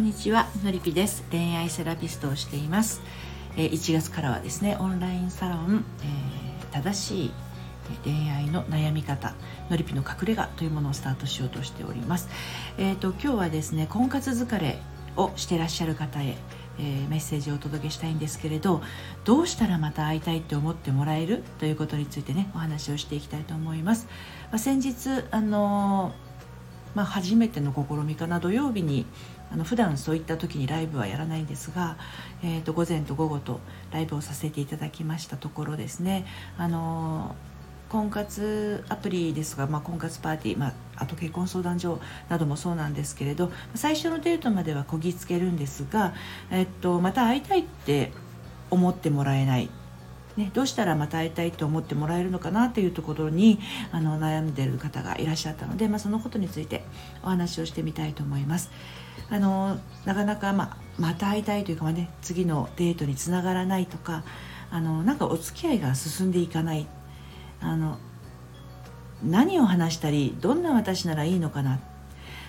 んにちはのりぴです。恋愛セラピストをしています。1月からはですねオンラインサロン、えー正しい恋愛の悩み方のりぴの隠れ家というものをスタートしようとしております。えっ、と今日はですね婚活疲れをしてらっしゃる方へえーメッセージをお届けしたいんですけれどどうしたらまた会いたいって思ってもらえる？ということについてねお話をしていきたいと思います、まあ、先日あのーまあ、初めての試みかな土曜日にあの普段そういった時にライブはやらないんですが、えー、と午前と午後とライブをさせていただきましたところですね。あの婚活アプリですが、まあ、婚活パーティー、まあ、あと結婚相談所などもそうなんですけれど最初のデートまではこぎつけるんですが、えっと、また会いたいって思ってもらえない。ね、どうしたらまた会いたいと思ってもらえるのかなというところにあの悩んでる方がいらっしゃったので、まあ、そのことについてお話をしてみたいと思います。あのなかなか、ま、また会いたいというか、ね、次のデートにつながらないとかあのなんかお付き合いが進んでいかないあの何を話したりどんな私ならいいのかな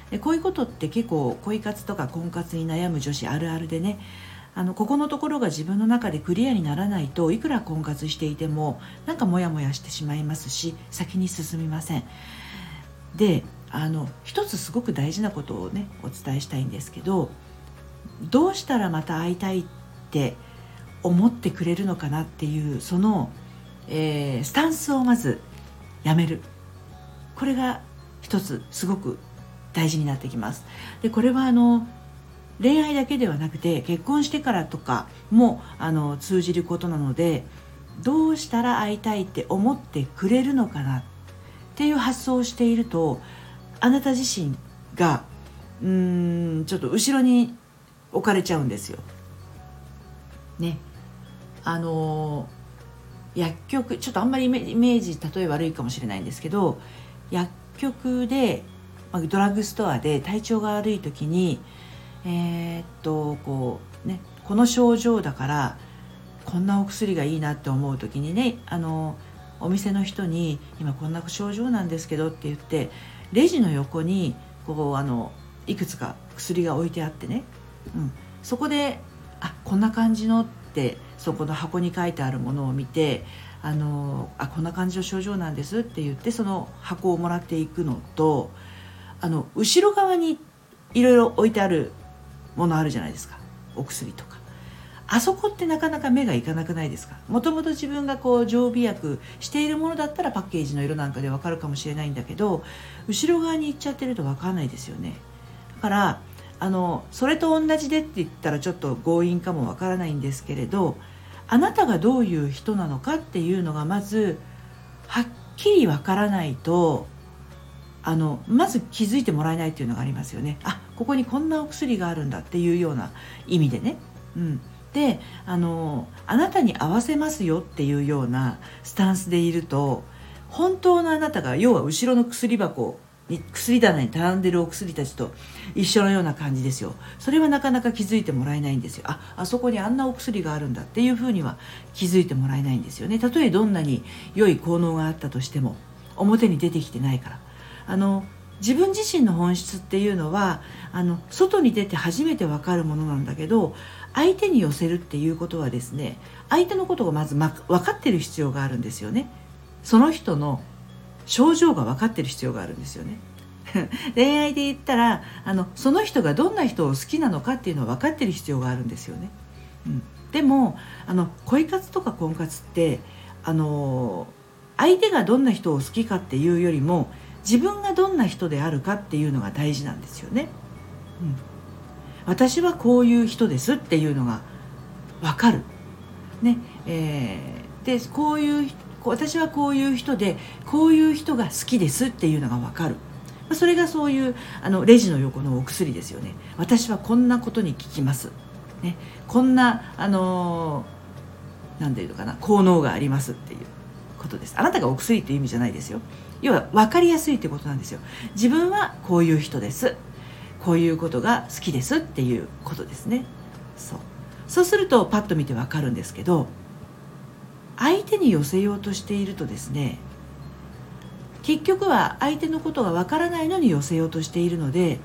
でこういうことって結構恋活とか婚活に悩む女子あるあるでねあのここのところが自分の中でクリアにならないといくら婚活していてもなんかモヤモヤしてしまいますし先に進みません。であの一つすごく大事なことをねお伝えしたいんですけどどうしたらまた会いたいって思ってくれるのかなっていうその、えースタンスをまずやめる。これが一つすごく大事になってきます。でこれはあの恋愛だけではなくて結婚してからとかもあの通じることなのでどうしたら会いたいって思ってくれるのかなっていう発想をしているとあなた自身がうーんちょっと後ろに置かれちゃうんですよ。ね。あの薬局ちょっとあんまりイメージ例え悪いかもしれないんですけど薬局でドラッグストアで体調が悪い時にえーっとこうねこの症状だからこんなお薬がいいなって思う時にねあのお店の人に「今こんな症状なんですけど」って言ってレジの横にこうあのいくつか薬が置いてあってね、うん、そこで「あこんな感じの」ってそこの箱に書いてあるものを見て「あのあこんな感じの症状なんです」って言ってその箱をもらっていくのとあの後ろ側にいろいろ置いてあるものあるじゃないですか。お薬とか。あそこってなかなか目がいかなくないですか？もともと自分がこう常備薬しているものだったらパッケージの色なんかでわかるかもしれないんだけど後ろ側に行っちゃってるとわかんないですよね。だからあのそれと同じでって言ったらちょっと強引かもわからないんですけれどあなたがどういう人なのかっていうのがまずはっきりわからないとあのまず気づいてもらえないっていうのがありますよね。あここにこんなお薬があるんだっていうような意味でね、うん、であのあなたに合わせますよっていうようなスタンスでいると本当のあなたが要は後ろの薬箱に薬棚に並んでるお薬たちと一緒のような感じですよ。それはなかなか気づいてもらえないんですよ。ああそこにあんなお薬があるんだっていうふうには気づいてもらえないんですよね。たとえどんなに良い効能があったとしても表に出てきてないから。あの自分自身の本質っていうのはあの外に出て初めて分かるものなんだけど相手に寄せるっていうことはですね相手のことがまず、分かってる必要があるんですよね。その人の症状が分かってる必要があるんですよね。恋愛で言ったらあのその人がどんな人を好きなのかっていうのは分かってる必要があるんですよね、うん、でもあの恋活とか婚活ってあの相手がどんな人を好きかっていうよりも自分がどんな人であるかっていうのが大事なんですよね。うん、私はこういう人ですっていうのが分かる。ねえー、でこういう私はこういう人でこういう人が好きですっていうのが分かる。それがそういうあのレジの横のお薬ですよね。私はこんなことに効きます。ね、こんなあの何て言うのかな効能がありますっていうことです。あなたがお薬っていう意味じゃないですよ。要は分かりやすいってことなんですよ。自分はこういう人です。こういうことが好きですっていうことですね。そう。そうするとパッと見て分かるんですけど相手に寄せようとしているとですね結局は相手のことが分からないのに寄せようとしているので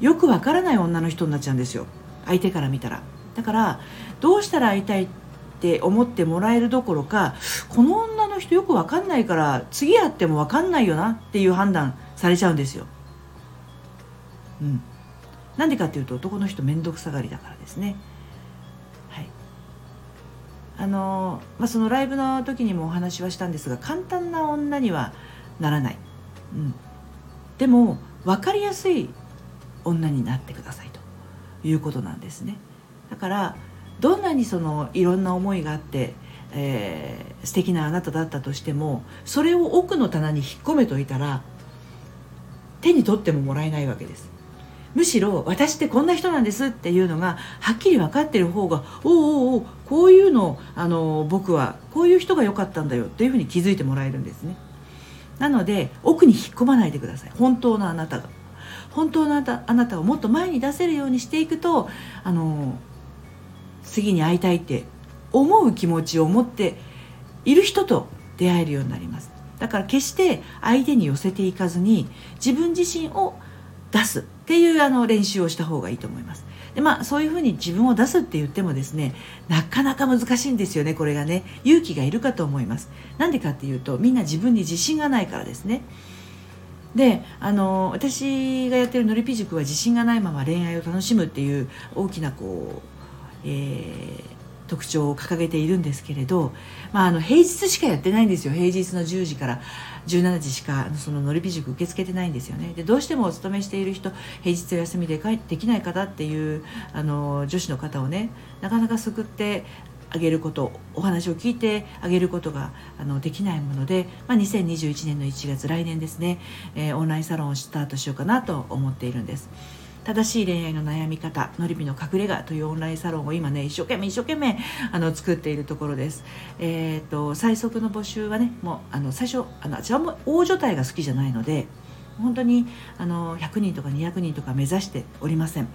よくわからない女の人になっちゃうんですよ。相手から見たら。だからどうしたら会いたいって思ってもらえるどころかこの女の人よくわかんないから次会ってもわかんないよなっていう判断されちゃうんですよ。うん。なんでかっていうと男の人面倒くさがりだからですね。はい。あのまあそのライブの時にもお話はしたんですが簡単な女にはならない、うん、でも分かりやすい女になってくださいということなんですね。だからどんなにそのいろんな思いがあって、えー、素敵なあなただったとしてもそれを奥の棚に引っ込めといたら手に取ってももらえないわけです。むしろ私ってこんな人なんですっていうのがはっきり分かってる方がおおおおこういうのあの僕はこういう人が良かったんだよっていうふうに気づいてもらえるんですね。なので奥に引っ込まないでください。本当のあなたが。本当のあなたあなたをもっと前に出せるようにしていくとあの次に会いたいって思う気持ちを持っている人と出会えるようになります。だから決して相手に寄せていかずに自分自身を出すっていうあの練習をした方がいいと思います。でまあそういうふうに自分を出すって言ってもですねなかなか難しいんですよねこれがね。勇気がいるかと思います。なんでかっていうとみんな自分に自信がないからですね。であの私がやってるのりぴ塾は自信がないまま恋愛を楽しむっていう大きなこうえー、特徴を掲げているんですけれど、まあ、あの平日しかやってないんですよ平日の10時から17時しかそののりび塾受け付けてないんですよねでどうしてもお勤めしている人平日お休みで帰ってきない方っていうあの女子の方をねなかなか救ってあげることお話を聞いてあげることがあのできないもので、まあ、2021年の1月来年ですね、えー、オンラインサロンをスタートしようかなと思っているんです。正しい恋愛の悩み方のりびの隠れ家というオンラインサロンを今ね一生懸命一生懸命あの作っているところです。え、ー、と最速の募集はねもうあの最初あのあちらも大所帯が好きじゃないので本当にあの100人とか200人とか目指しておりません。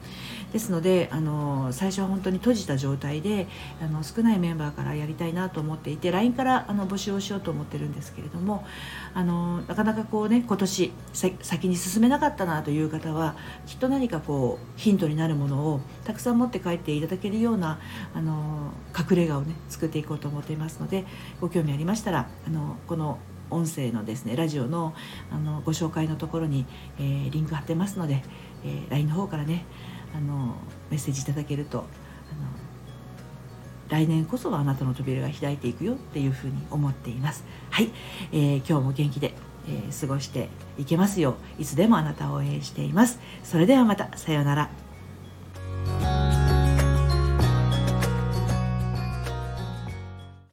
ですのであの最初は本当に閉じた状態であの少ないメンバーからやりたいなと思っていて LINE からあの募集をしようと思ってるんですけれどもあのなかなかこうね今年先に進めなかったなという方はきっと何かこうヒントになるものをたくさん持って帰っていただけるようなあの隠れ家をね作っていこうと思っていますのでご興味ありましたらあのこの音声のですねラジオのあのご紹介のところに、えー、リンク貼ってますので、えー、LINE の方からねあのメッセージいただけるとあの来年こそはあなたの扉が開いていくよっていうふうに思っています。はい、えー、今日も元気で、えー、過ごしていけますよういつでもあなたを応援しています。それではまたさようなら。